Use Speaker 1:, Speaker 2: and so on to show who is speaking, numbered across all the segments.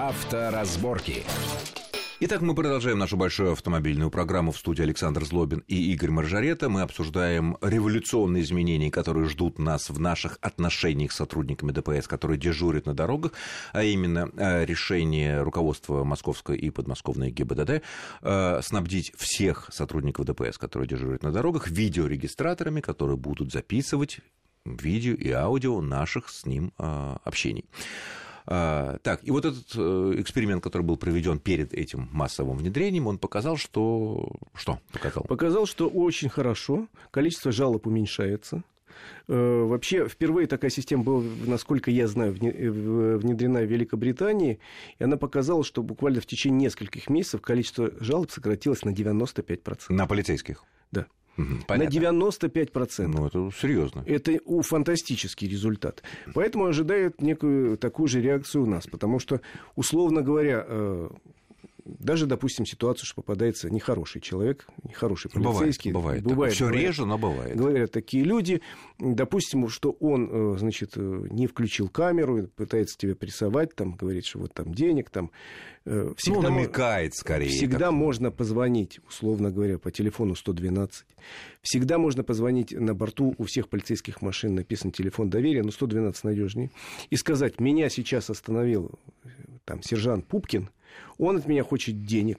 Speaker 1: Авторазборки.
Speaker 2: Итак, мы продолжаем нашу большую автомобильную программу в студии Александр Злобин и Игорь Маржарета. Мы обсуждаем революционные изменения, которые ждут нас в наших отношениях с сотрудниками ДПС, которые дежурят на дорогах, а именно э, решение руководства Московской и подмосковной ГИБДД э, снабдить всех сотрудников ДПС, которые дежурят на дорогах, видеорегистраторами, которые будут записывать видео и аудио наших с ним э, общений. А, так, и вот этот э, эксперимент, который был проведен перед этим массовым внедрением, он показал, что... Что показал?
Speaker 3: Показал, что очень хорошо, количество жалоб уменьшается, э, Вообще, впервые такая система была, насколько я знаю, внедрена в Великобритании, и она показала, что буквально в течение нескольких месяцев количество жалоб сократилось на 95%.
Speaker 2: На полицейских?
Speaker 3: Да. Понятно. На 95%.
Speaker 2: Ну, это серьезно.
Speaker 3: Это у фантастический результат. Поэтому ожидают некую такую же реакцию у нас. Потому что, условно говоря, э, даже, допустим, ситуацию, что попадается нехороший человек, нехороший полицейский.
Speaker 2: Бывает, бывает. бывает Все бывает. реже, но бывает.
Speaker 3: Говорят такие люди, допустим, что он, э, значит, э, не включил камеру, пытается тебя прессовать, там, говорит, что вот там денег, там.
Speaker 2: Э, всегда ну, намекает скорее.
Speaker 3: Всегда как... можно позвонить, условно говоря, по телефону 112. Всегда можно позвонить на борту, у всех полицейских машин написан телефон доверия, но 112 надежнее, и сказать, меня сейчас остановил там сержант Пупкин, он от меня хочет денег.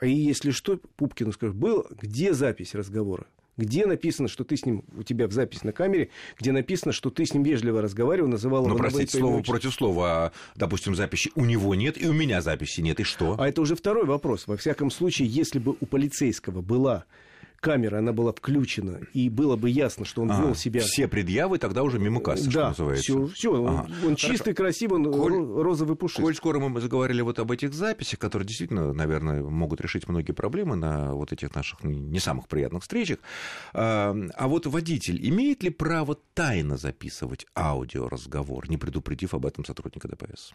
Speaker 3: А и если что, Пупкину скажет, был, где запись разговора? Где написано, что ты с ним, у тебя в запись на камере, где написано, что ты с ним вежливо разговаривал, называл
Speaker 2: его... Ну, простите, слово против слова. А, допустим, записи у него нет, и у меня записи нет, и что?
Speaker 3: А это уже второй вопрос. Во всяком случае, если бы у полицейского была камера, она была включена, и было бы ясно, что он а, вел себя...
Speaker 2: Все предъявы тогда уже мимо кассы, да, что называется.
Speaker 3: Все, все ага. он, он чистый, красивый, он коль, розовый пушистый.
Speaker 2: Коль скоро мы заговорили вот об этих записях, которые действительно, наверное, могут решить многие проблемы на вот этих наших не самых приятных встречах. А, а вот водитель имеет ли право тайно записывать аудиоразговор, не предупредив об этом сотрудника ДПС?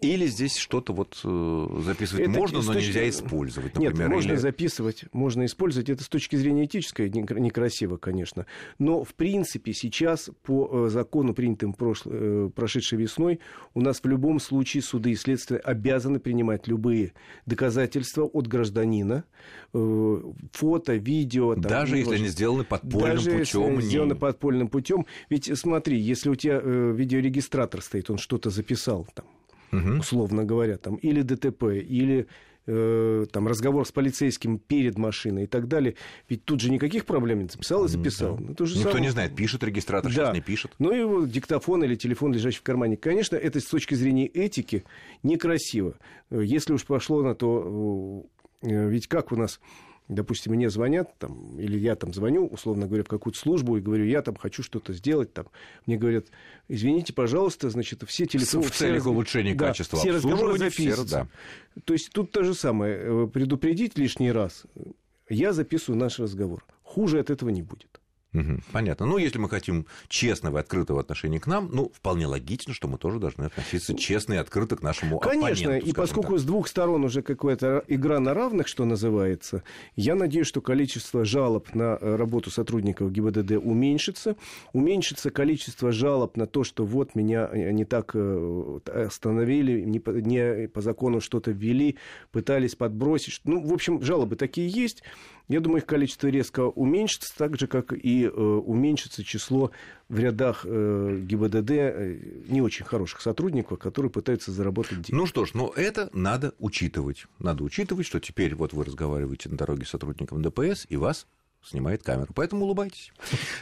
Speaker 2: Или здесь что-то вот э, записывать это можно, но точки... нельзя использовать,
Speaker 3: например. Нет, можно или... записывать, можно использовать. Это с точки зрения этической некрасиво, конечно. Но, в принципе, сейчас по э, закону, принятым прошло... Э, прошедшей весной, у нас в любом случае суды и следствия обязаны принимать любые доказательства от гражданина, фото, видео.
Speaker 2: Там, даже если они сделаны подпольным даже путем. Если
Speaker 3: не... сделаны подпольным путем. Ведь смотри, если у тебя видеорегистратор стоит, он что-то записал, там, угу. условно говоря, там, или ДТП, или э, там, разговор с полицейским перед машиной и так далее. Ведь тут же никаких проблем не записал и записал. Да.
Speaker 2: Ну, то же Никто самое. не знает, пишет регистратор, да. сейчас не пишет.
Speaker 3: Ну, и вот диктофон или телефон, лежащий в кармане. Конечно, это с точки зрения этики некрасиво. Если уж пошло на то, э, ведь как у нас допустим, мне звонят, там, или я там звоню, условно говоря, в какую-то службу и говорю, я там хочу что-то сделать, там, мне говорят, извините, пожалуйста, значит, все телефоны...
Speaker 2: В целях улучшения да, качества
Speaker 3: все разговоры записываются. Да. То есть тут то же самое, э, предупредить лишний раз, я записываю наш разговор. Хуже от этого не будет.
Speaker 2: Угу, понятно. Ну, если мы хотим честного и открытого отношения к нам, ну, вполне логично, что мы тоже должны относиться честно и открыто к нашему
Speaker 3: Конечно,
Speaker 2: оппоненту.
Speaker 3: и поскольку так. с двух сторон уже какая-то игра на равных, что называется, я надеюсь, что количество жалоб на э, работу сотрудников ГИБДД уменьшится, уменьшится количество жалоб на то, что вот меня э, не так э, остановили, не по, не по закону что-то ввели, пытались подбросить. Ну, в общем, жалобы такие есть. Я думаю, их количество резко уменьшится, так же, как и э, уменьшится число в рядах э, ГИБДД э, не очень хороших сотрудников, которые пытаются заработать деньги.
Speaker 2: Ну что ж, но это надо учитывать. Надо учитывать, что теперь вот вы разговариваете на дороге с сотрудником ДПС, и вас снимает камеру. Поэтому улыбайтесь.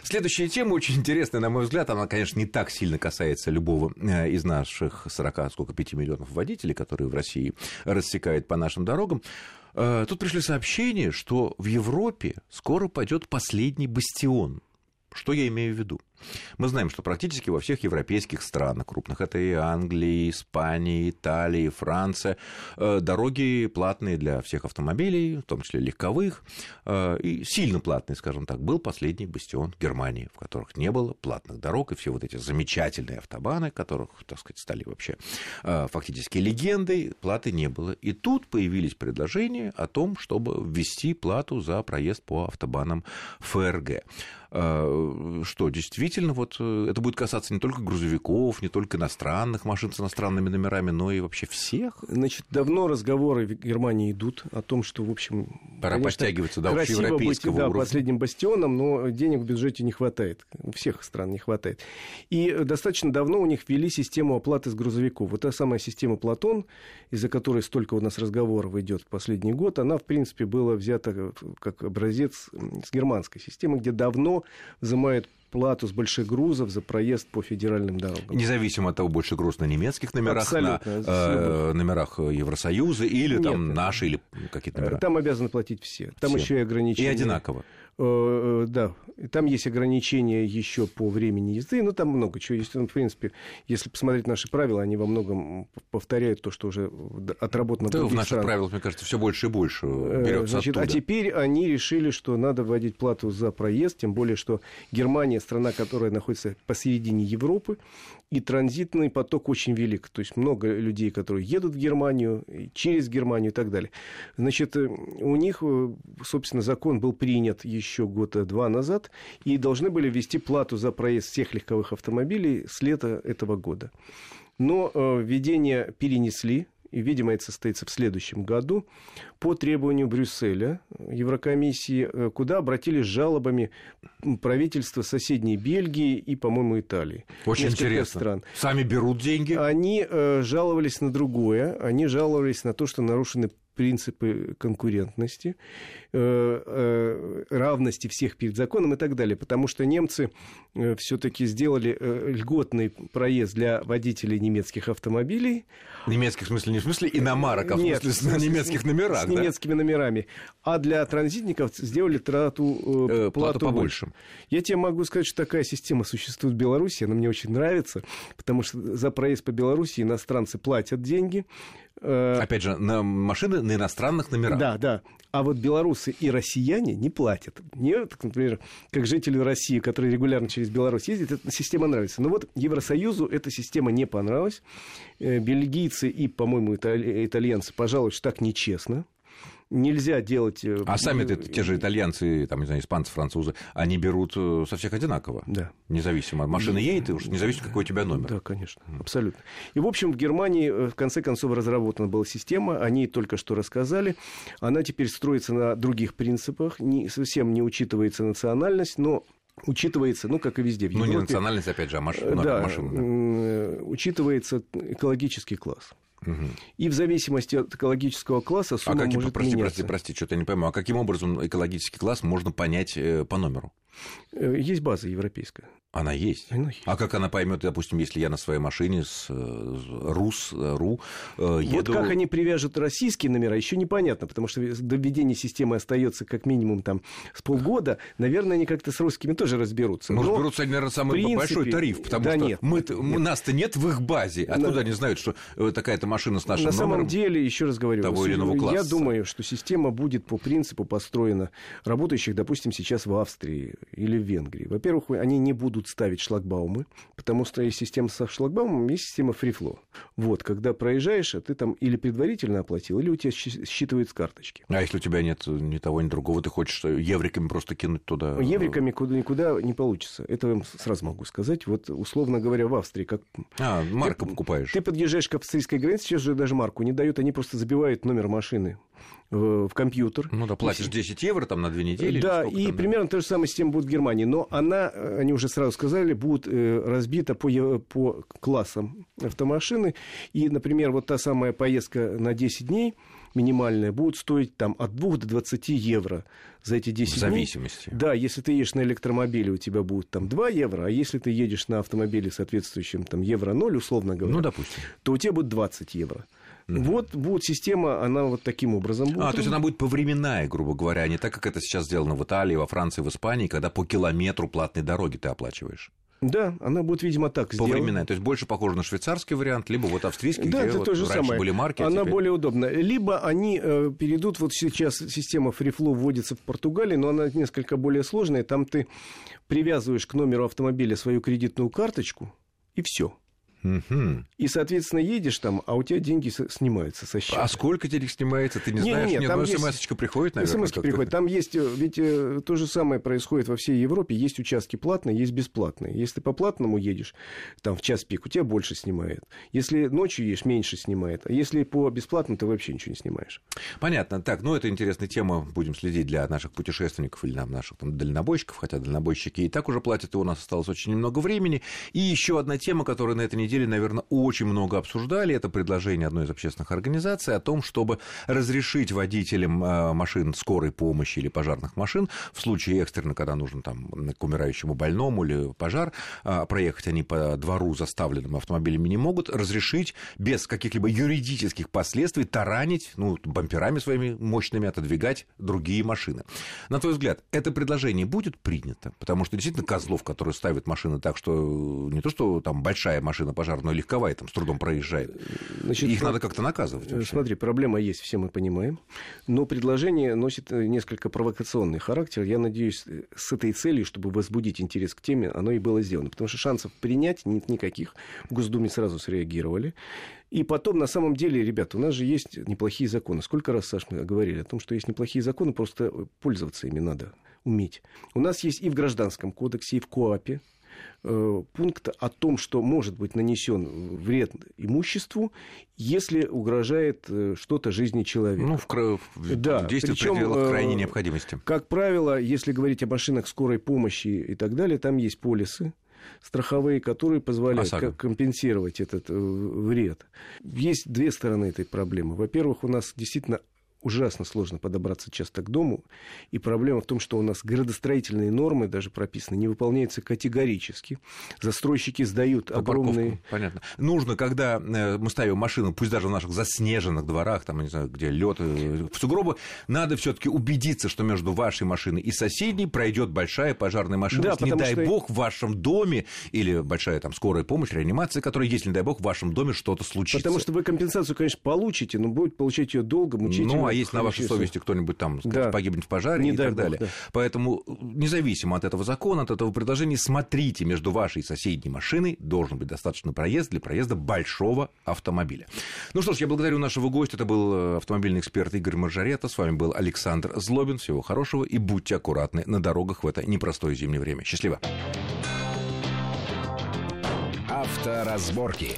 Speaker 2: Следующая тема очень интересная, на мой взгляд. Она, конечно, не так сильно касается любого из наших 40, сколько, 5 миллионов водителей, которые в России рассекают по нашим дорогам. Э, тут пришли сообщения, что в Европе скоро пойдет последний бастион. Что я имею в виду? Мы знаем, что практически во всех европейских странах крупных, это и Англия, Испания, Италия, Франция, э, дороги платные для всех автомобилей, в том числе легковых, э, и сильно платные, скажем так, был последний бастион Германии, в которых не было платных дорог, и все вот эти замечательные автобаны, которых, так сказать, стали вообще э, фактически легендой, платы не было. И тут появились предложения о том, чтобы ввести плату за проезд по автобанам ФРГ. Что действительно действительно вот э, это будет касаться не только грузовиков, не только иностранных машин с иностранными номерами, но и вообще всех.
Speaker 3: Значит, давно разговоры в Германии идут о том, что, в общем...
Speaker 2: Пора конечно, подтягиваться до
Speaker 3: общеевропейского
Speaker 2: быть, да,
Speaker 3: уровня. последним бастионом, но денег в бюджете не хватает. У всех стран не хватает. И достаточно давно у них ввели систему оплаты с грузовиков. Вот та самая система Платон, из-за которой столько у нас разговоров идет в последний год, она, в принципе, была взята как образец с германской системы, где давно взимают плату с больших грузов за проезд по федеральным дорогам.
Speaker 2: Независимо от того, больше груз на немецких номерах, Абсолютно. на э, номерах Евросоюза или Нет, там наши, или какие-то номера.
Speaker 3: Там обязаны платить все. Там все. еще и ограничения.
Speaker 2: И одинаково.
Speaker 3: Э, э, да, там есть ограничения еще по времени езды, но там много чего есть. Ну, в принципе, если посмотреть наши правила, они во многом повторяют то, что уже отработано
Speaker 2: да, в наших странах. правилах, мне кажется, все больше и больше э, берется Значит,
Speaker 3: А теперь они решили, что надо вводить плату за проезд, тем более, что Германия страна, которая находится посередине Европы, и транзитный поток очень велик. То есть много людей, которые едут в Германию, через Германию и так далее. Значит, у них, собственно, закон был принят еще года два назад, и должны были ввести плату за проезд всех легковых автомобилей с лета этого года. Но э, введение перенесли, и, видимо, это состоится в следующем году, по требованию Брюсселя, Еврокомиссии, э, куда обратились с жалобами правительства соседней Бельгии и, по-моему, Италии.
Speaker 2: Очень Несколько интересно. Стран. Сами берут деньги?
Speaker 3: Они э, жаловались на другое. Они жаловались на то, что нарушены принципы конкурентности, э, э, равности всех перед законом и так далее. Потому что немцы э, все-таки сделали льготный проезд для водителей немецких автомобилей.
Speaker 2: Немецких в смысле, не в смысле иномарок, а в Нет, смысле с, немецких номерах.
Speaker 3: С да? немецкими номерами. А для транзитников сделали трату,
Speaker 2: э, плату, побольше. Больше.
Speaker 3: Я тебе могу сказать, что такая система существует в Беларуси, она мне очень нравится, потому что за проезд по Беларуси иностранцы платят деньги,
Speaker 2: Э, Опять же, на машины на иностранных номерах.
Speaker 3: Да, да. А вот белорусы и россияне не платят. Мне, например, как жителю России, который регулярно через Беларусь ездит, эта система нравится. Но вот Евросоюзу эта система не понравилась. Э, бельгийцы и, по-моему, итальянцы пожалуй, что так нечестно нельзя делать... Э,
Speaker 2: а сами это те же итальянцы, там, не знаю, испанцы, французы, они берут э, со всех одинаково?
Speaker 3: Да.
Speaker 2: Независимо. Машина едет, уж независимо, какой у тебя номер.
Speaker 3: Да, конечно, абсолютно. И, в общем, в Германии, э, в конце концов, разработана была система, они только что рассказали, она теперь строится на других принципах, не, совсем не учитывается национальность, но учитывается, ну, как и везде в
Speaker 2: Европе. Ну, не национальность, опять же, а машина.
Speaker 3: Да,
Speaker 2: машина,
Speaker 3: да. учитывается экологический класс. И в зависимости от экологического класса сумма
Speaker 2: а как,
Speaker 3: может
Speaker 2: прости,
Speaker 3: меняться.
Speaker 2: Прости, прости, что-то я не пойму. А каким образом экологический класс можно понять э, по номеру?
Speaker 3: Э, есть база европейская.
Speaker 2: Она есть.
Speaker 3: Она есть.
Speaker 2: А как она поймет, допустим, если я на своей машине с э, РУС, РУ
Speaker 3: еду... Вот как они привяжут российские номера, еще непонятно, потому что до введения системы остается как минимум там с полгода. Наверное, они как-то с русскими тоже разберутся.
Speaker 2: Может, разберутся, наверное, самый принципе... большой тариф, потому да что нет, мы, нет. нас-то нет в их базе. Откуда На... они знают, что такая-то машина с нашим
Speaker 3: на
Speaker 2: номером?
Speaker 3: На самом деле, еще раз говорю,
Speaker 2: того или иного класса.
Speaker 3: я думаю, что система будет по принципу построена работающих, допустим, сейчас в Австрии или в Венгрии. Во-первых, они не будут ставить шлагбаумы, потому что есть система со шлагбаумом, есть система фрифло. Вот, когда проезжаешь, а ты там или предварительно оплатил, или у тебя считывают с карточки.
Speaker 2: А если у тебя нет ни того, ни другого, ты хочешь евриками просто кинуть туда?
Speaker 3: Евриками куда, никуда не получится. Это я вам сразу могу сказать. Вот, условно говоря, в Австрии как...
Speaker 2: А, марку ты, покупаешь.
Speaker 3: Ты подъезжаешь к австрийской границе, сейчас же даже марку не дают, они просто забивают номер машины в, в компьютер.
Speaker 2: Ну да, платишь 10 евро там на две недели.
Speaker 3: Да, и там, примерно та же самая система будет в Германии. Но она, они уже сразу сказали, будет э, разбита по, по классам автомашины. И, например, вот та самая поездка на 10 дней минимальная будет стоить там от 2 до 20 евро за эти 10
Speaker 2: дней. В зависимости.
Speaker 3: Дней. Да, если ты едешь на электромобиле, у тебя будет там 2 евро, а если ты едешь на автомобиле соответствующем там евро 0, условно говоря,
Speaker 2: ну, допустим.
Speaker 3: то у тебя будет 20 евро. Вот будет система, она вот таким образом будет.
Speaker 2: А, то есть она будет повременная, грубо говоря, а не так, как это сейчас сделано в Италии, во Франции, в Испании, когда по километру платной дороги ты оплачиваешь.
Speaker 3: Да, она будет, видимо, так
Speaker 2: сделана. Повременная, то есть больше похоже на швейцарский вариант, либо вот австрийский,
Speaker 3: да,
Speaker 2: где
Speaker 3: это
Speaker 2: вот
Speaker 3: то же
Speaker 2: раньше
Speaker 3: самое.
Speaker 2: были марки.
Speaker 3: А она
Speaker 2: теперь...
Speaker 3: более удобная. Либо они э, перейдут, вот сейчас система FreeFlow вводится в Португалии, но она несколько более сложная. Там ты привязываешь к номеру автомобиля свою кредитную карточку, и все. Угу. И, соответственно, едешь там, а у тебя деньги снимаются со счета.
Speaker 2: А сколько денег снимается, ты не, не знаешь?
Speaker 3: Нет, нет, там
Speaker 2: есть... смс приходит, наверное.
Speaker 3: смс приходит. Там есть, э, ведь э, то же самое происходит во всей Европе. Есть участки платные, есть бесплатные. Если ты по платному едешь, там в час пик, у тебя больше снимает. Если ночью едешь, меньше снимает. А если по бесплатному, ты вообще ничего не снимаешь.
Speaker 2: Понятно. Так, ну это интересная тема. Будем следить для наших путешественников или нам, наших там, дальнобойщиков, хотя дальнобойщики и так уже платят, и у нас осталось очень немного времени. И еще одна тема, которая на этой неделе, наверное, очень много обсуждали. Это предложение одной из общественных организаций о том, чтобы разрешить водителям э, машин скорой помощи или пожарных машин в случае экстренно, когда нужно там к умирающему больному или пожар, э, проехать они по двору заставленным автомобилями не могут, разрешить без каких-либо юридических последствий таранить, ну, бамперами своими мощными отодвигать другие машины. На твой взгляд, это предложение будет принято? Потому что действительно козлов, которые ставят машины так, что не то, что там большая машина пожарная, легковая, там с трудом проезжает. Значит, Их надо как-то наказывать. Вообще.
Speaker 3: Смотри, проблема есть, все мы понимаем. Но предложение носит э, несколько провокационный характер. Я надеюсь, э, с этой целью, чтобы возбудить интерес к теме, оно и было сделано. Потому что шансов принять нет никаких. В Госдуме сразу среагировали. И потом, на самом деле, ребята, у нас же есть неплохие законы. Сколько раз, Саш, мы говорили о том, что есть неплохие законы, просто пользоваться ими надо уметь. У нас есть и в Гражданском кодексе, и в КОАПе Э, пункт о том, что может быть нанесен вред имуществу, если угрожает э, что-то жизни человека.
Speaker 2: Ну, в, в, да, действие причем, в пределах э, крайней необходимости.
Speaker 3: Как правило, если говорить о машинах скорой помощи и так далее, там есть полисы, страховые, которые позволяют ОСАГО. компенсировать этот вред. Есть две стороны этой проблемы. Во-первых, у нас действительно ужасно сложно подобраться часто к дому. И проблема в том, что у нас градостроительные нормы даже прописаны, не выполняются категорически. Застройщики сдают По огромные...
Speaker 2: Парковку. Понятно. Нужно, когда э, мы ставим машину, пусть даже в наших заснеженных дворах, там, не знаю, где лед, э, в сугробы, надо все таки убедиться, что между вашей машиной и соседней пройдет большая пожарная машина. Да, не дай что... бог, в вашем доме или большая там скорая помощь, реанимация, которая, если, не дай бог, в вашем доме что-то случится.
Speaker 3: Потому что вы компенсацию, конечно, получите, но будет получать ее долго, мучительно. Ну,
Speaker 2: а если на вашей совести кто-нибудь там сказать, да. погибнет в пожаре не и так далее. Бог, да. Поэтому, независимо от этого закона, от этого предложения, смотрите, между вашей и соседней машиной должен быть достаточно проезд для проезда большого автомобиля. Ну что ж, я благодарю нашего гостя. Это был э, автомобильный эксперт Игорь Маржарета. С вами был Александр Злобин. Всего хорошего и будьте аккуратны на дорогах в это непростое зимнее время. Счастливо.
Speaker 1: Авторазборки.